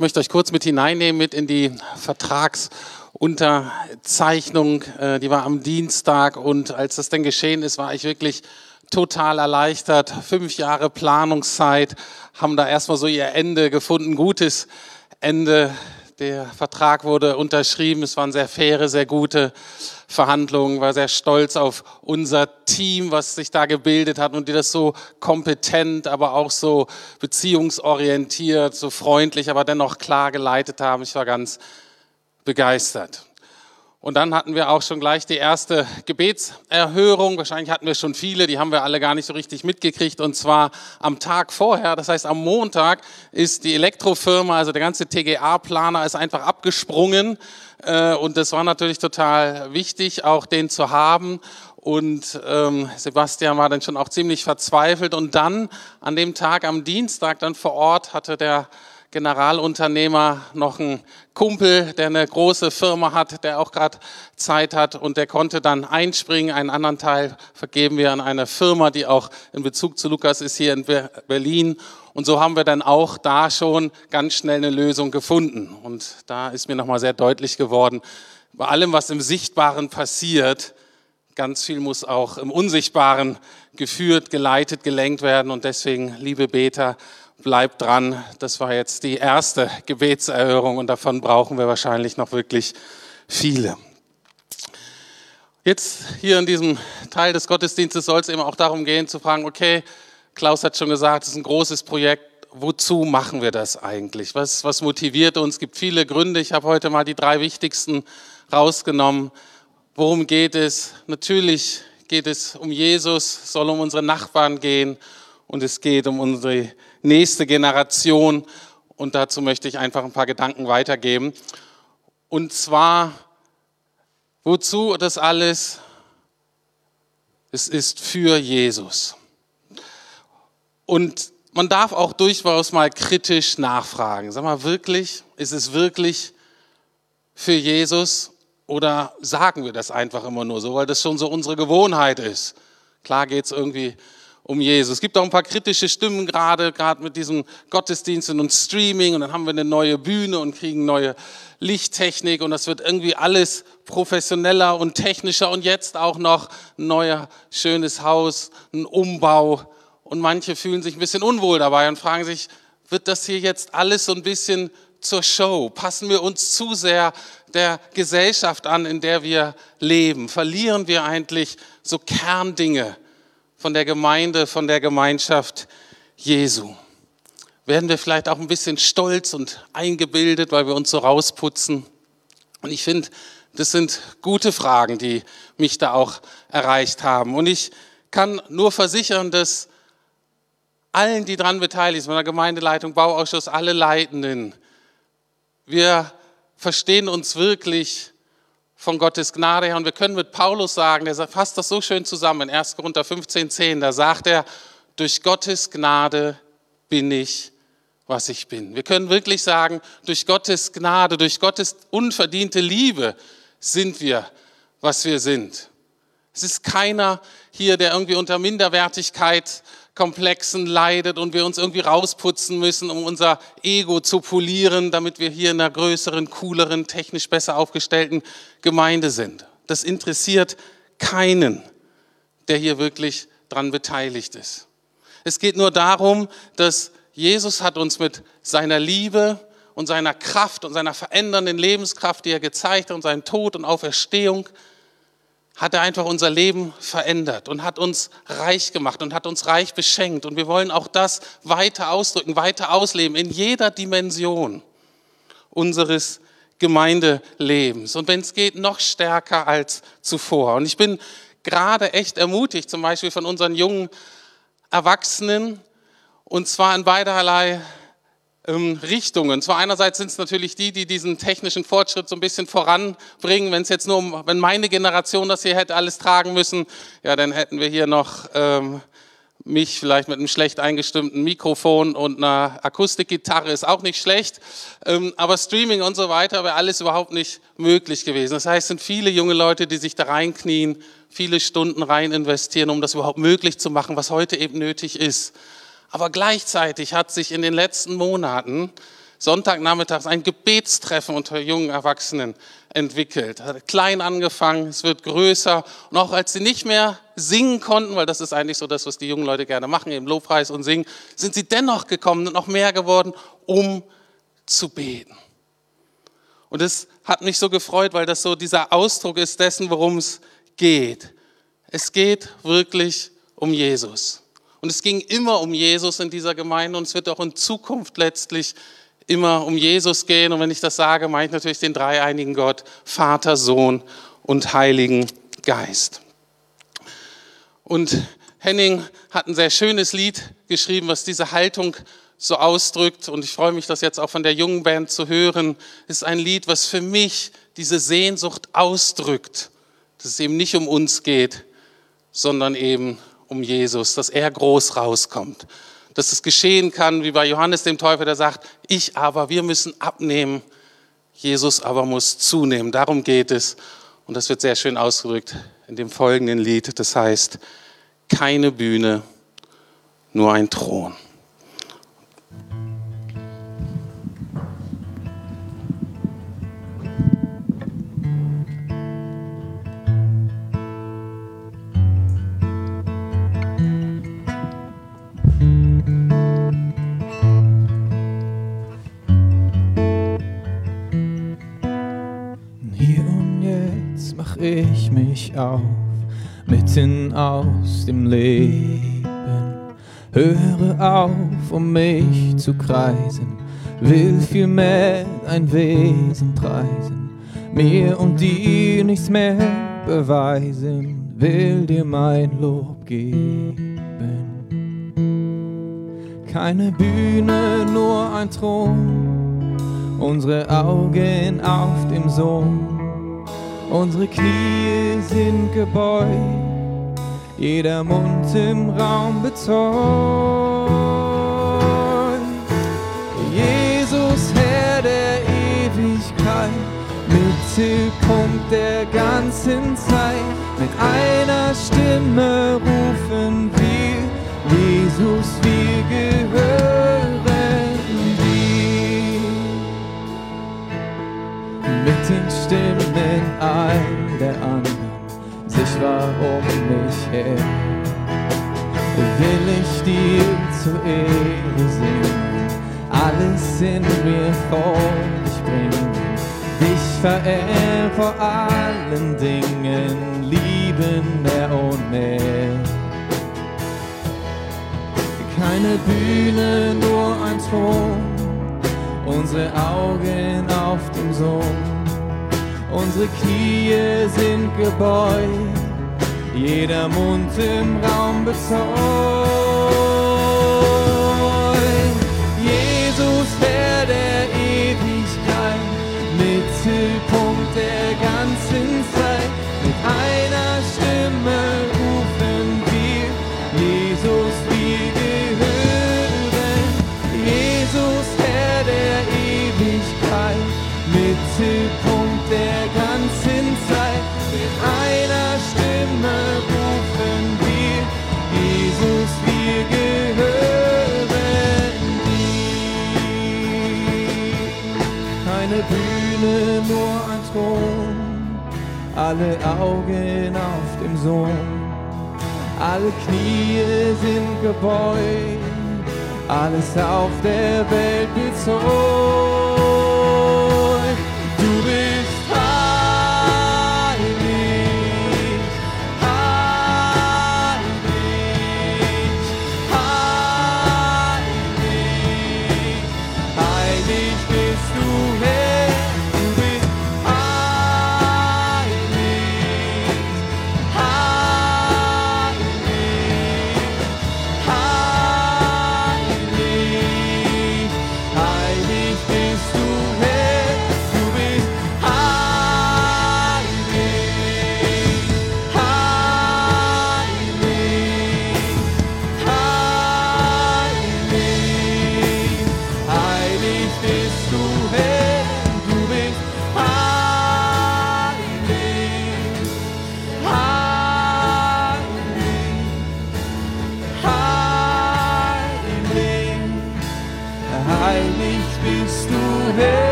Ich möchte euch kurz mit hineinnehmen mit in die Vertragsunterzeichnung. Äh, die war am Dienstag und als das denn geschehen ist, war ich wirklich total erleichtert. Fünf Jahre Planungszeit haben da erstmal so ihr Ende gefunden, gutes Ende. Der Vertrag wurde unterschrieben. Es waren sehr faire, sehr gute Verhandlungen. War sehr stolz auf unser Team, was sich da gebildet hat und die das so kompetent, aber auch so beziehungsorientiert, so freundlich, aber dennoch klar geleitet haben. Ich war ganz begeistert. Und dann hatten wir auch schon gleich die erste Gebetserhörung. Wahrscheinlich hatten wir schon viele, die haben wir alle gar nicht so richtig mitgekriegt. Und zwar am Tag vorher, das heißt am Montag, ist die Elektrofirma, also der ganze TGA-Planer, ist einfach abgesprungen. Äh, und das war natürlich total wichtig, auch den zu haben. Und ähm, Sebastian war dann schon auch ziemlich verzweifelt. Und dann an dem Tag, am Dienstag, dann vor Ort, hatte der Generalunternehmer, noch ein Kumpel, der eine große Firma hat, der auch gerade Zeit hat und der konnte dann einspringen. Einen anderen Teil vergeben wir an eine Firma, die auch in Bezug zu Lukas ist hier in Berlin. Und so haben wir dann auch da schon ganz schnell eine Lösung gefunden. Und da ist mir nochmal sehr deutlich geworden, bei allem, was im Sichtbaren passiert, ganz viel muss auch im Unsichtbaren geführt, geleitet, gelenkt werden. Und deswegen, liebe Beter, bleibt dran. Das war jetzt die erste Gebetserhörung und davon brauchen wir wahrscheinlich noch wirklich viele. Jetzt hier in diesem Teil des Gottesdienstes soll es eben auch darum gehen zu fragen, okay, Klaus hat schon gesagt, es ist ein großes Projekt. Wozu machen wir das eigentlich? Was, was motiviert uns? Es gibt viele Gründe. Ich habe heute mal die drei wichtigsten rausgenommen. Worum geht es? Natürlich geht es um Jesus, soll um unsere Nachbarn gehen und es geht um unsere nächste Generation. Und dazu möchte ich einfach ein paar Gedanken weitergeben. Und zwar, wozu das alles? Es ist für Jesus. Und man darf auch durchaus mal kritisch nachfragen. Sag mal, wirklich? Ist es wirklich für Jesus? Oder sagen wir das einfach immer nur so, weil das schon so unsere Gewohnheit ist? Klar geht es irgendwie um Jesus. Es gibt auch ein paar kritische Stimmen gerade, gerade mit diesen Gottesdiensten und Streaming und dann haben wir eine neue Bühne und kriegen neue Lichttechnik und das wird irgendwie alles professioneller und technischer und jetzt auch noch ein neuer schönes Haus, ein Umbau und manche fühlen sich ein bisschen unwohl dabei und fragen sich, wird das hier jetzt alles so ein bisschen zur Show? Passen wir uns zu sehr der Gesellschaft an, in der wir leben? Verlieren wir eigentlich so Kerndinge? Von der Gemeinde, von der Gemeinschaft Jesu? Werden wir vielleicht auch ein bisschen stolz und eingebildet, weil wir uns so rausputzen? Und ich finde, das sind gute Fragen, die mich da auch erreicht haben. Und ich kann nur versichern, dass allen, die daran beteiligt sind, der Gemeindeleitung, Bauausschuss, alle Leitenden, wir verstehen uns wirklich von Gottes Gnade her. Und wir können mit Paulus sagen, der fasst das so schön zusammen in 1. Korinther 15, 10, da sagt er, durch Gottes Gnade bin ich, was ich bin. Wir können wirklich sagen, durch Gottes Gnade, durch Gottes unverdiente Liebe sind wir, was wir sind. Es ist keiner hier, der irgendwie unter Minderwertigkeit Komplexen leidet und wir uns irgendwie rausputzen müssen, um unser Ego zu polieren, damit wir hier in einer größeren, cooleren, technisch besser aufgestellten Gemeinde sind. Das interessiert keinen, der hier wirklich dran beteiligt ist. Es geht nur darum, dass Jesus hat uns mit seiner Liebe und seiner Kraft und seiner verändernden Lebenskraft, die er gezeigt hat, und seinen Tod und Auferstehung, hat er einfach unser Leben verändert und hat uns reich gemacht und hat uns reich beschenkt. Und wir wollen auch das weiter ausdrücken, weiter ausleben in jeder Dimension unseres Gemeindelebens. Und wenn es geht, noch stärker als zuvor. Und ich bin gerade echt ermutigt, zum Beispiel von unseren jungen Erwachsenen, und zwar in beiderlei Richtungen. Zwar einerseits sind es natürlich die, die diesen technischen Fortschritt so ein bisschen voranbringen. Wenn es jetzt nur um, wenn meine Generation das hier hätte alles tragen müssen, ja, dann hätten wir hier noch ähm, mich vielleicht mit einem schlecht eingestimmten Mikrofon und einer Akustikgitarre ist auch nicht schlecht. Ähm, aber Streaming und so weiter wäre alles überhaupt nicht möglich gewesen. Das heißt, es sind viele junge Leute, die sich da reinknien, viele Stunden rein investieren, um das überhaupt möglich zu machen, was heute eben nötig ist. Aber gleichzeitig hat sich in den letzten Monaten Sonntagnachmittags ein Gebetstreffen unter jungen Erwachsenen entwickelt. Hat klein angefangen, es wird größer. Und auch als sie nicht mehr singen konnten, weil das ist eigentlich so das, was die jungen Leute gerne machen, eben Lobpreis und singen, sind sie dennoch gekommen und noch mehr geworden, um zu beten. Und es hat mich so gefreut, weil das so dieser Ausdruck ist dessen, worum es geht. Es geht wirklich um Jesus. Und es ging immer um Jesus in dieser Gemeinde und es wird auch in Zukunft letztlich immer um Jesus gehen. Und wenn ich das sage, meine ich natürlich den dreieinigen Gott, Vater, Sohn und Heiligen Geist. Und Henning hat ein sehr schönes Lied geschrieben, was diese Haltung so ausdrückt. Und ich freue mich, das jetzt auch von der jungen Band zu hören. Es ist ein Lied, was für mich diese Sehnsucht ausdrückt, dass es eben nicht um uns geht, sondern eben um Jesus, dass er groß rauskommt dass es geschehen kann, wie bei Johannes dem Täufer, der sagt, ich aber, wir müssen abnehmen, Jesus aber muss zunehmen. Darum geht es. Und das wird sehr schön ausgedrückt in dem folgenden Lied. Das heißt, keine Bühne, nur ein Thron. Auf, mitten aus dem Leben. Höre auf, um mich zu kreisen, will vielmehr ein Wesen preisen, mir und dir nichts mehr beweisen, will dir mein Lob geben. Keine Bühne, nur ein Thron, unsere Augen auf dem Sohn Unsere Knie sind gebeugt, jeder Mund im Raum bezeugt. Jesus, Herr der Ewigkeit, Mittelpunkt der ganzen Zeit. Mit einer Stimme rufen wir, Jesus, wir gehören mit den Stimmen all der anderen sich war um mich her. Will ich dir zur Ehre singen, alles in mir vor dich bringen, dich verehren vor allen Dingen, lieben mehr und mehr. Keine Bühne, nur ein Thron, unsere Augen auf dem Sohn unsere Knie sind gebeugt, jeder Mund im Raum bezeugt. Jesus, Herr der Ewigkeit, Mittelpunkt der ganzen Zeit, Bühne, nur ein Thron, alle Augen auf dem Sohn, alle Knie sind gebeugt, alles auf der Welt bezeugt.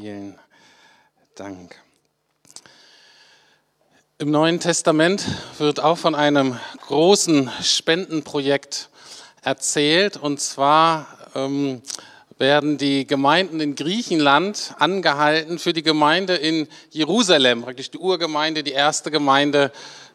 Vielen Dank. Im Neuen Testament wird auch von einem großen Spendenprojekt erzählt. Und zwar ähm, werden die Gemeinden in Griechenland angehalten, für die Gemeinde in Jerusalem, praktisch die Urgemeinde, die erste Gemeinde,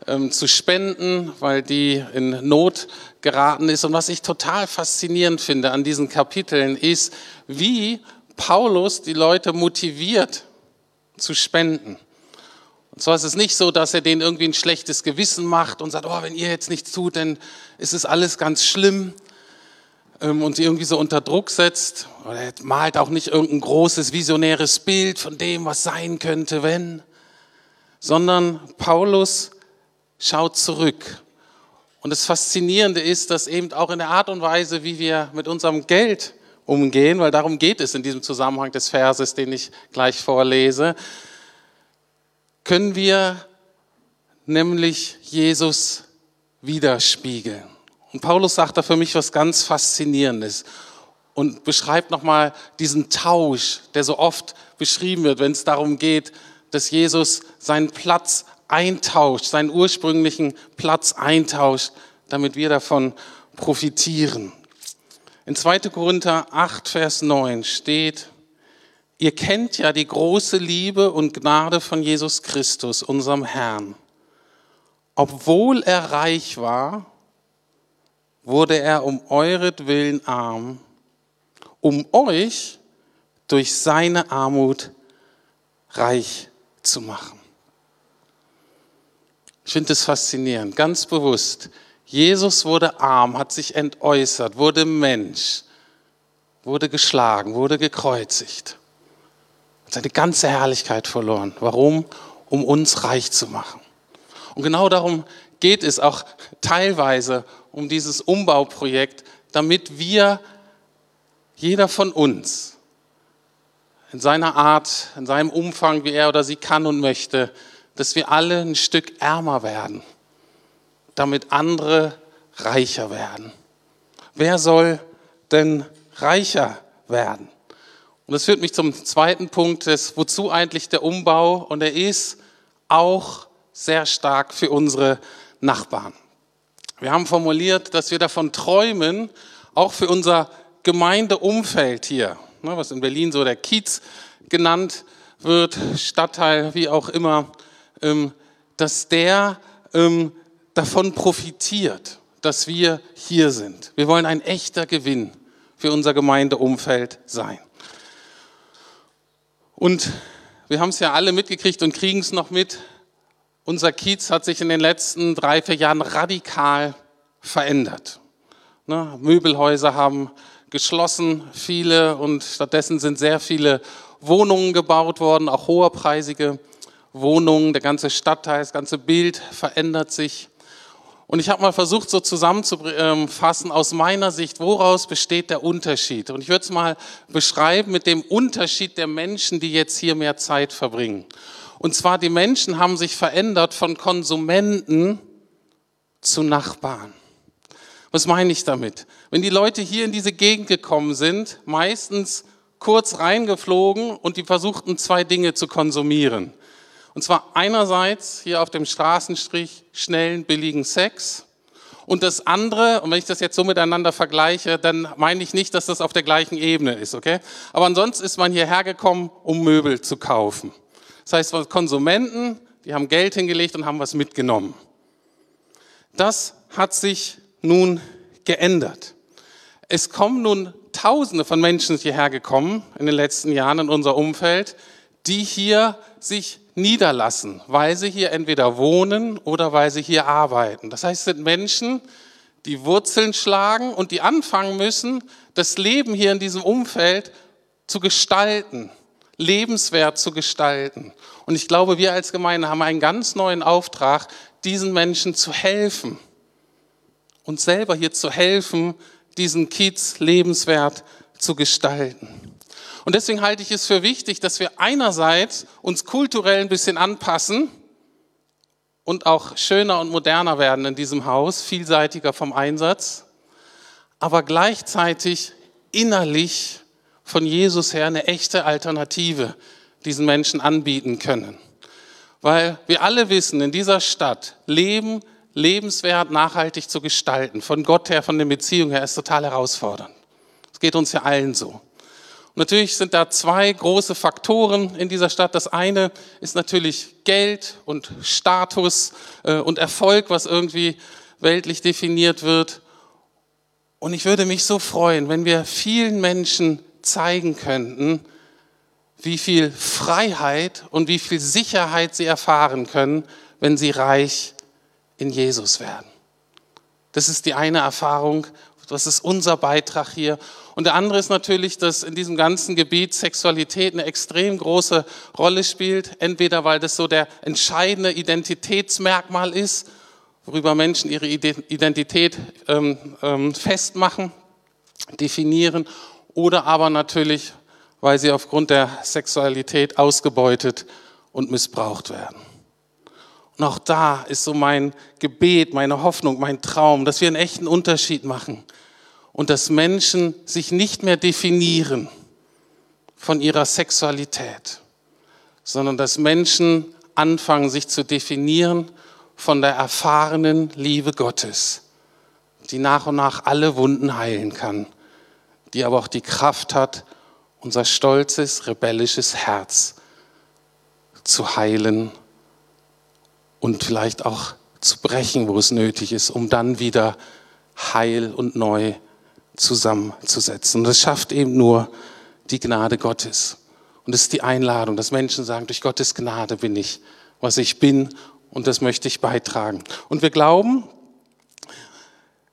ähm, zu spenden, weil die in Not geraten ist. Und was ich total faszinierend finde an diesen Kapiteln ist, wie Paulus die Leute motiviert zu spenden. Und zwar ist es nicht so, dass er denen irgendwie ein schlechtes Gewissen macht und sagt, oh, wenn ihr jetzt nichts tut, dann ist es alles ganz schlimm ähm, und sie irgendwie so unter Druck setzt. Oder er malt auch nicht irgendein großes visionäres Bild von dem, was sein könnte, wenn, sondern Paulus schaut zurück. Und das Faszinierende ist, dass eben auch in der Art und Weise, wie wir mit unserem Geld umgehen, weil darum geht es in diesem Zusammenhang des Verses, den ich gleich vorlese, können wir nämlich Jesus widerspiegeln. Und Paulus sagt da für mich was ganz Faszinierendes und beschreibt nochmal diesen Tausch, der so oft beschrieben wird, wenn es darum geht, dass Jesus seinen Platz eintauscht, seinen ursprünglichen Platz eintauscht, damit wir davon profitieren. In 2. Korinther 8, Vers 9 steht, ihr kennt ja die große Liebe und Gnade von Jesus Christus, unserem Herrn. Obwohl er reich war, wurde er um euretwillen arm, um euch durch seine Armut reich zu machen. Ich finde das faszinierend, ganz bewusst. Jesus wurde arm, hat sich entäußert, wurde Mensch, wurde geschlagen, wurde gekreuzigt, hat seine ganze Herrlichkeit verloren. Warum? Um uns reich zu machen. Und genau darum geht es auch teilweise um dieses Umbauprojekt, damit wir, jeder von uns, in seiner Art, in seinem Umfang, wie er oder sie kann und möchte, dass wir alle ein Stück ärmer werden, damit andere reicher werden. Wer soll denn reicher werden? Und das führt mich zum zweiten Punkt des, wozu eigentlich der Umbau? Und er ist auch sehr stark für unsere Nachbarn. Wir haben formuliert, dass wir davon träumen, auch für unser Gemeindeumfeld hier, ne, was in Berlin so der Kiez genannt wird, Stadtteil, wie auch immer, ähm, dass der ähm, davon profitiert, dass wir hier sind. Wir wollen ein echter Gewinn für unser Gemeindeumfeld sein. Und wir haben es ja alle mitgekriegt und kriegen es noch mit. Unser Kiez hat sich in den letzten drei, vier Jahren radikal verändert. Ne, Möbelhäuser haben geschlossen, viele, und stattdessen sind sehr viele Wohnungen gebaut worden, auch hoherpreisige Wohnungen, der ganze Stadtteil, das ganze Bild verändert sich. Und ich habe mal versucht, so zusammenzufassen, aus meiner Sicht, woraus besteht der Unterschied? Und ich würde es mal beschreiben mit dem Unterschied der Menschen, die jetzt hier mehr Zeit verbringen. Und zwar, die Menschen haben sich verändert von Konsumenten zu Nachbarn. Was meine ich damit? Wenn die Leute hier in diese Gegend gekommen sind, meistens kurz reingeflogen und die versuchten zwei Dinge zu konsumieren. Und zwar einerseits hier auf dem Straßenstrich schnellen, billigen Sex. Und das andere, und wenn ich das jetzt so miteinander vergleiche, dann meine ich nicht, dass das auf der gleichen Ebene ist, okay? Aber ansonsten ist man hierher gekommen, um Möbel zu kaufen. Das heißt, Konsumenten, die haben Geld hingelegt und haben was mitgenommen. Das hat sich nun geändert. Es kommen nun Tausende von Menschen hierher gekommen in den letzten Jahren in unser Umfeld, die hier sich niederlassen, weil sie hier entweder wohnen oder weil sie hier arbeiten. Das heißt, es sind Menschen, die Wurzeln schlagen und die anfangen müssen, das Leben hier in diesem Umfeld zu gestalten, lebenswert zu gestalten. Und ich glaube, wir als Gemeinde haben einen ganz neuen Auftrag, diesen Menschen zu helfen, uns selber hier zu helfen, diesen Kiez lebenswert zu gestalten. Und deswegen halte ich es für wichtig, dass wir einerseits uns kulturell ein bisschen anpassen und auch schöner und moderner werden in diesem Haus, vielseitiger vom Einsatz, aber gleichzeitig innerlich von Jesus her eine echte Alternative diesen Menschen anbieten können. Weil wir alle wissen, in dieser Stadt Leben lebenswert, nachhaltig zu gestalten, von Gott her, von den Beziehungen her, ist total herausfordernd. Es geht uns ja allen so. Natürlich sind da zwei große Faktoren in dieser Stadt. Das eine ist natürlich Geld und Status äh, und Erfolg, was irgendwie weltlich definiert wird. Und ich würde mich so freuen, wenn wir vielen Menschen zeigen könnten, wie viel Freiheit und wie viel Sicherheit sie erfahren können, wenn sie reich in Jesus werden. Das ist die eine Erfahrung, das ist unser Beitrag hier. Und der andere ist natürlich, dass in diesem ganzen Gebiet Sexualität eine extrem große Rolle spielt. Entweder weil das so der entscheidende Identitätsmerkmal ist, worüber Menschen ihre Identität ähm, ähm, festmachen, definieren, oder aber natürlich, weil sie aufgrund der Sexualität ausgebeutet und missbraucht werden. Und auch da ist so mein Gebet, meine Hoffnung, mein Traum, dass wir einen echten Unterschied machen und dass Menschen sich nicht mehr definieren von ihrer Sexualität, sondern dass Menschen anfangen, sich zu definieren von der erfahrenen Liebe Gottes, die nach und nach alle Wunden heilen kann, die aber auch die Kraft hat, unser stolzes, rebellisches Herz zu heilen und vielleicht auch zu brechen, wo es nötig ist, um dann wieder heil und neu zusammenzusetzen. Und das schafft eben nur die Gnade Gottes. Und es ist die Einladung, dass Menschen sagen, durch Gottes Gnade bin ich, was ich bin und das möchte ich beitragen. Und wir glauben,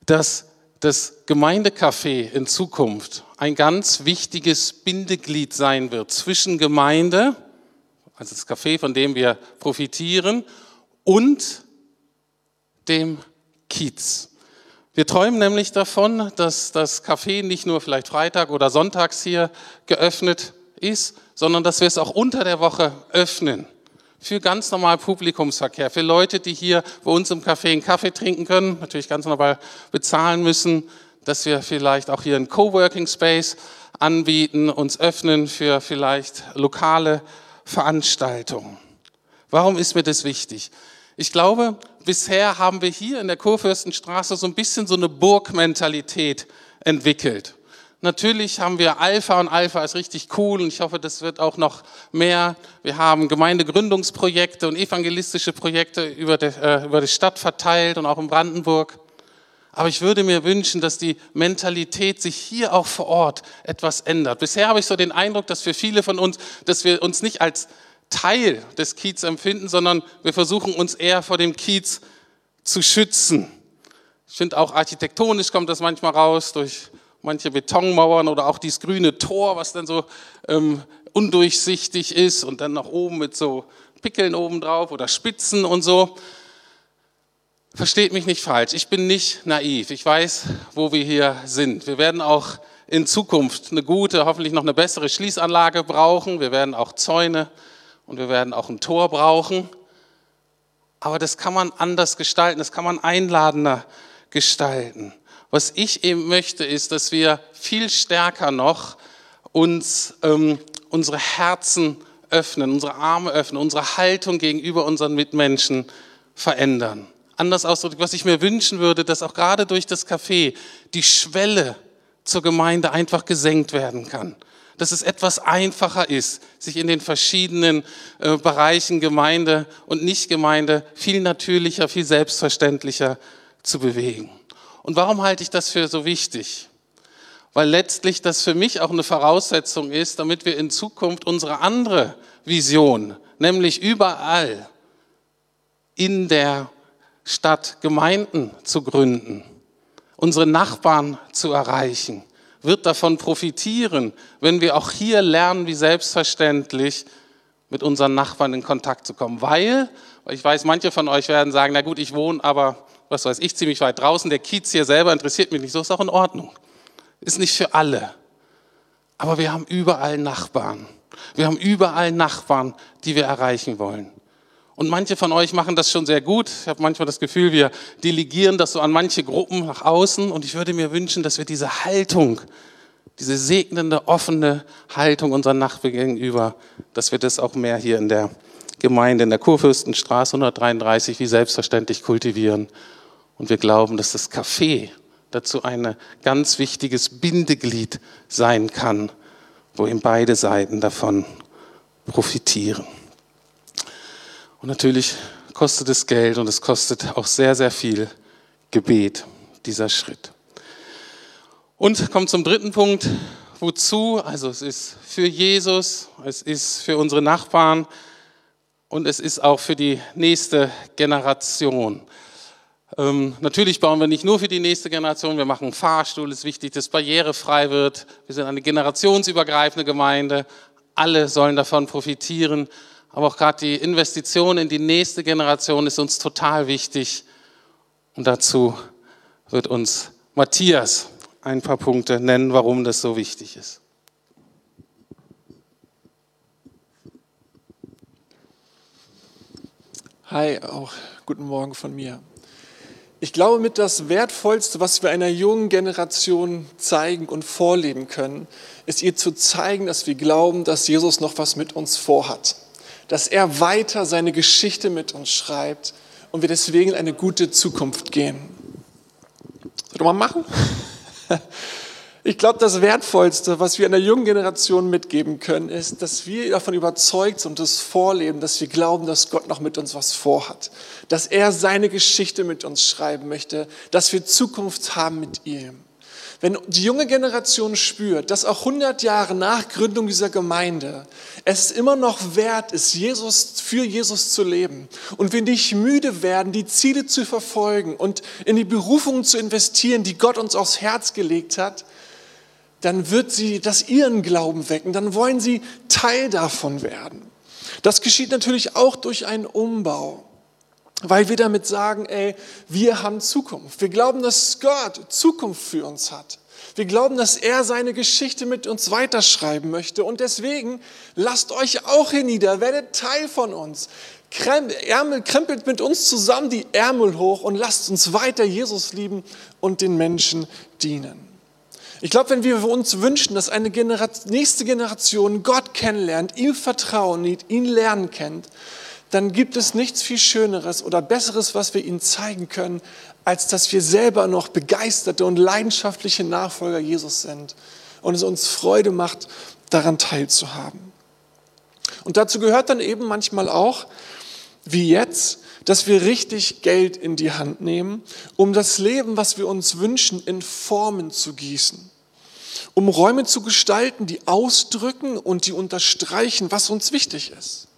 dass das Gemeindecafé in Zukunft ein ganz wichtiges Bindeglied sein wird zwischen Gemeinde, also das Café, von dem wir profitieren, und dem Kiez. Wir träumen nämlich davon, dass das Café nicht nur vielleicht Freitag oder Sonntags hier geöffnet ist, sondern dass wir es auch unter der Woche öffnen. Für ganz normal Publikumsverkehr, für Leute, die hier bei uns im Café einen Kaffee trinken können, natürlich ganz normal bezahlen müssen, dass wir vielleicht auch hier einen Coworking Space anbieten, uns öffnen für vielleicht lokale Veranstaltungen. Warum ist mir das wichtig? Ich glaube, bisher haben wir hier in der Kurfürstenstraße so ein bisschen so eine Burgmentalität entwickelt. Natürlich haben wir Alpha und Alpha ist richtig cool und ich hoffe, das wird auch noch mehr. Wir haben Gemeindegründungsprojekte und evangelistische Projekte über die, äh, über die Stadt verteilt und auch in Brandenburg. Aber ich würde mir wünschen, dass die Mentalität sich hier auch vor Ort etwas ändert. Bisher habe ich so den Eindruck, dass für viele von uns, dass wir uns nicht als Teil des Kiez empfinden, sondern wir versuchen uns eher vor dem Kiez zu schützen. Ich finde auch architektonisch kommt das manchmal raus durch manche Betonmauern oder auch dieses grüne Tor, was dann so ähm, undurchsichtig ist und dann nach oben mit so Pickeln oben drauf oder Spitzen und so. Versteht mich nicht falsch, ich bin nicht naiv. Ich weiß, wo wir hier sind. Wir werden auch in Zukunft eine gute, hoffentlich noch eine bessere Schließanlage brauchen. Wir werden auch Zäune und wir werden auch ein Tor brauchen. Aber das kann man anders gestalten, das kann man einladender gestalten. Was ich eben möchte, ist, dass wir viel stärker noch uns ähm, unsere Herzen öffnen, unsere Arme öffnen, unsere Haltung gegenüber unseren Mitmenschen verändern. Anders ausgedrückt, was ich mir wünschen würde, dass auch gerade durch das Café die Schwelle zur Gemeinde einfach gesenkt werden kann dass es etwas einfacher ist, sich in den verschiedenen äh, Bereichen Gemeinde und Nichtgemeinde viel natürlicher, viel selbstverständlicher zu bewegen. Und warum halte ich das für so wichtig? weil letztlich das für mich auch eine Voraussetzung ist, damit wir in Zukunft unsere andere Vision, nämlich überall in der Stadt Gemeinden zu gründen, unsere Nachbarn zu erreichen, wird davon profitieren, wenn wir auch hier lernen, wie selbstverständlich mit unseren Nachbarn in Kontakt zu kommen. Weil, ich weiß, manche von euch werden sagen, na gut, ich wohne aber, was weiß ich, ziemlich weit draußen, der Kiez hier selber interessiert mich nicht, so ist auch in Ordnung. Ist nicht für alle. Aber wir haben überall Nachbarn. Wir haben überall Nachbarn, die wir erreichen wollen. Und manche von euch machen das schon sehr gut. Ich habe manchmal das Gefühl, wir delegieren das so an manche Gruppen nach außen. Und ich würde mir wünschen, dass wir diese Haltung, diese segnende, offene Haltung unseren Nachbarn gegenüber, dass wir das auch mehr hier in der Gemeinde, in der Kurfürstenstraße 133 wie selbstverständlich kultivieren. Und wir glauben, dass das Café dazu ein ganz wichtiges Bindeglied sein kann, wo eben beide Seiten davon profitieren. Und natürlich kostet es Geld und es kostet auch sehr, sehr viel Gebet, dieser Schritt. Und kommt zum dritten Punkt. Wozu? Also es ist für Jesus, es ist für unsere Nachbarn und es ist auch für die nächste Generation. Ähm, natürlich bauen wir nicht nur für die nächste Generation, wir machen Fahrstuhl, es ist wichtig, dass barrierefrei wird. Wir sind eine generationsübergreifende Gemeinde, alle sollen davon profitieren. Aber auch gerade die Investition in die nächste Generation ist uns total wichtig. Und dazu wird uns Matthias ein paar Punkte nennen, warum das so wichtig ist. Hi, auch guten Morgen von mir. Ich glaube, mit das Wertvollste, was wir einer jungen Generation zeigen und vorleben können, ist ihr zu zeigen, dass wir glauben, dass Jesus noch was mit uns vorhat. Dass er weiter seine Geschichte mit uns schreibt und wir deswegen eine gute Zukunft gehen. Soll ich mal machen? Ich glaube, das Wertvollste, was wir einer jungen Generation mitgeben können, ist, dass wir davon überzeugt sind und das vorleben, dass wir glauben, dass Gott noch mit uns was vorhat. Dass er seine Geschichte mit uns schreiben möchte, dass wir Zukunft haben mit ihm. Wenn die junge Generation spürt, dass auch 100 Jahre nach Gründung dieser Gemeinde es immer noch wert ist, Jesus, für Jesus zu leben und wir nicht müde werden, die Ziele zu verfolgen und in die Berufungen zu investieren, die Gott uns aufs Herz gelegt hat, dann wird sie das ihren Glauben wecken, dann wollen sie Teil davon werden. Das geschieht natürlich auch durch einen Umbau, weil wir damit sagen, ey, wir haben Zukunft. Wir glauben, dass Gott Zukunft für uns hat. Wir glauben, dass er seine Geschichte mit uns weiterschreiben möchte. Und deswegen lasst euch auch hier nieder, werdet Teil von uns. Ärmel, krempelt mit uns zusammen die Ärmel hoch und lasst uns weiter Jesus lieben und den Menschen dienen. Ich glaube, wenn wir uns wünschen, dass eine Generation, nächste Generation Gott kennenlernt, ihm vertrauen, ihn lernen kennt, dann gibt es nichts viel Schöneres oder Besseres, was wir ihnen zeigen können, als dass wir selber noch begeisterte und leidenschaftliche Nachfolger Jesus sind und es uns Freude macht, daran teilzuhaben. Und dazu gehört dann eben manchmal auch, wie jetzt, dass wir richtig Geld in die Hand nehmen, um das Leben, was wir uns wünschen, in Formen zu gießen um Räume zu gestalten, die ausdrücken und die unterstreichen, was uns wichtig ist.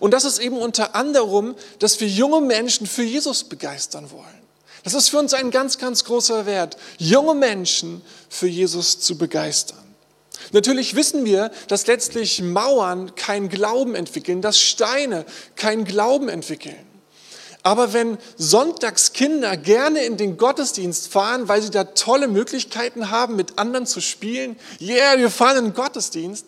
Und das ist eben unter anderem, dass wir junge Menschen für Jesus begeistern wollen. Das ist für uns ein ganz, ganz großer Wert, junge Menschen für Jesus zu begeistern. Natürlich wissen wir, dass letztlich Mauern kein Glauben entwickeln, dass Steine kein Glauben entwickeln. Aber wenn Sonntagskinder gerne in den Gottesdienst fahren, weil sie da tolle Möglichkeiten haben, mit anderen zu spielen, yeah, wir fahren in den Gottesdienst,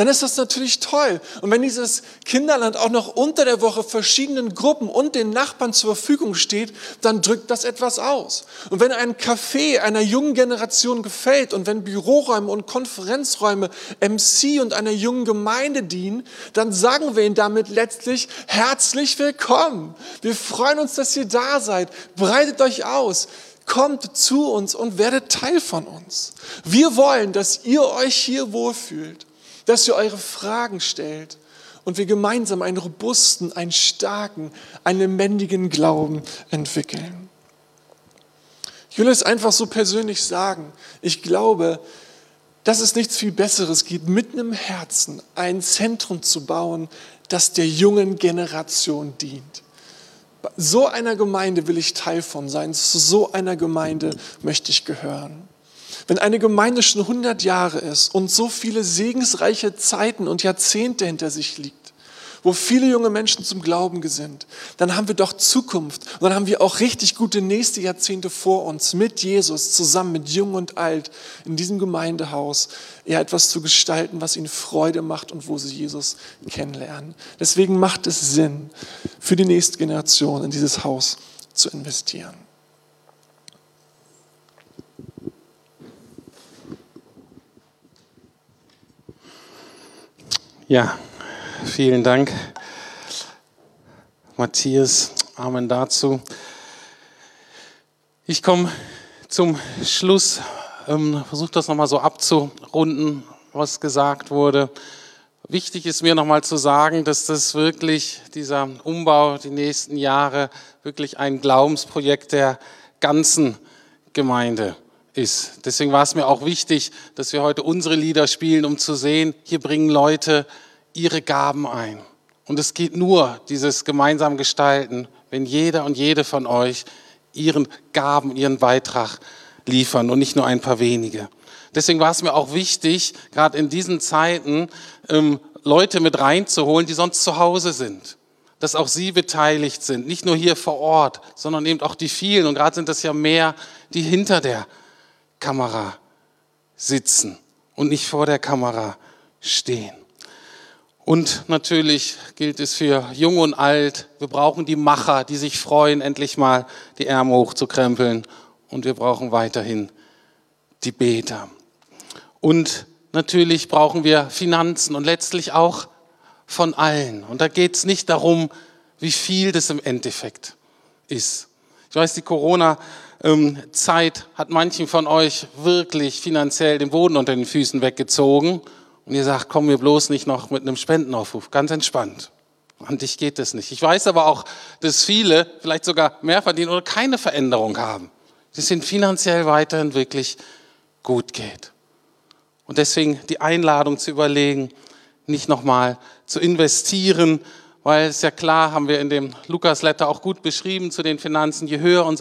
dann ist das natürlich toll. Und wenn dieses Kinderland auch noch unter der Woche verschiedenen Gruppen und den Nachbarn zur Verfügung steht, dann drückt das etwas aus. Und wenn ein Café einer jungen Generation gefällt und wenn Büroräume und Konferenzräume MC und einer jungen Gemeinde dienen, dann sagen wir ihnen damit letztlich herzlich willkommen. Wir freuen uns, dass ihr da seid. Breitet euch aus kommt zu uns und werdet Teil von uns. Wir wollen, dass ihr euch hier wohlfühlt dass ihr eure Fragen stellt und wir gemeinsam einen robusten, einen starken, einen lebendigen Glauben entwickeln. Ich will es einfach so persönlich sagen. Ich glaube, dass es nichts viel Besseres gibt, mitten im Herzen ein Zentrum zu bauen, das der jungen Generation dient. So einer Gemeinde will ich Teil von sein, zu so einer Gemeinde möchte ich gehören. Wenn eine Gemeinde schon 100 Jahre ist und so viele segensreiche Zeiten und Jahrzehnte hinter sich liegt, wo viele junge Menschen zum Glauben gesinnt, dann haben wir doch Zukunft und dann haben wir auch richtig gute nächste Jahrzehnte vor uns mit Jesus zusammen mit Jung und Alt in diesem Gemeindehaus eher etwas zu gestalten, was ihnen Freude macht und wo sie Jesus kennenlernen. Deswegen macht es Sinn, für die nächste Generation in dieses Haus zu investieren. Ja, Vielen Dank, Matthias. Amen dazu. Ich komme zum Schluss, ähm, versuche das nochmal so abzurunden, was gesagt wurde. Wichtig ist mir nochmal zu sagen, dass das wirklich, dieser Umbau die nächsten Jahre, wirklich ein Glaubensprojekt der ganzen Gemeinde ist. Deswegen war es mir auch wichtig, dass wir heute unsere Lieder spielen, um zu sehen, hier bringen Leute ihre Gaben ein. Und es geht nur, dieses gemeinsam Gestalten, wenn jeder und jede von euch ihren Gaben, ihren Beitrag liefern und nicht nur ein paar wenige. Deswegen war es mir auch wichtig, gerade in diesen Zeiten ähm, Leute mit reinzuholen, die sonst zu Hause sind. Dass auch sie beteiligt sind, nicht nur hier vor Ort, sondern eben auch die vielen. Und gerade sind das ja mehr, die hinter der Kamera sitzen und nicht vor der Kamera stehen. Und natürlich gilt es für Jung und Alt, wir brauchen die Macher, die sich freuen, endlich mal die Ärmel hochzukrempeln. Und wir brauchen weiterhin die Beter. Und natürlich brauchen wir Finanzen und letztlich auch von allen. Und da geht es nicht darum, wie viel das im Endeffekt ist. Ich weiß, die Corona-Zeit hat manchen von euch wirklich finanziell den Boden unter den Füßen weggezogen und ihr sagt, komm mir bloß nicht noch mit einem Spendenaufruf, ganz entspannt. An dich geht es nicht. Ich weiß aber auch, dass viele vielleicht sogar mehr verdienen oder keine Veränderung haben. Die sind finanziell weiterhin wirklich gut geht. Und deswegen die Einladung zu überlegen, nicht nochmal zu investieren, weil es ja klar, haben wir in dem Lukas-Letter auch gut beschrieben zu den Finanzen, je höher unser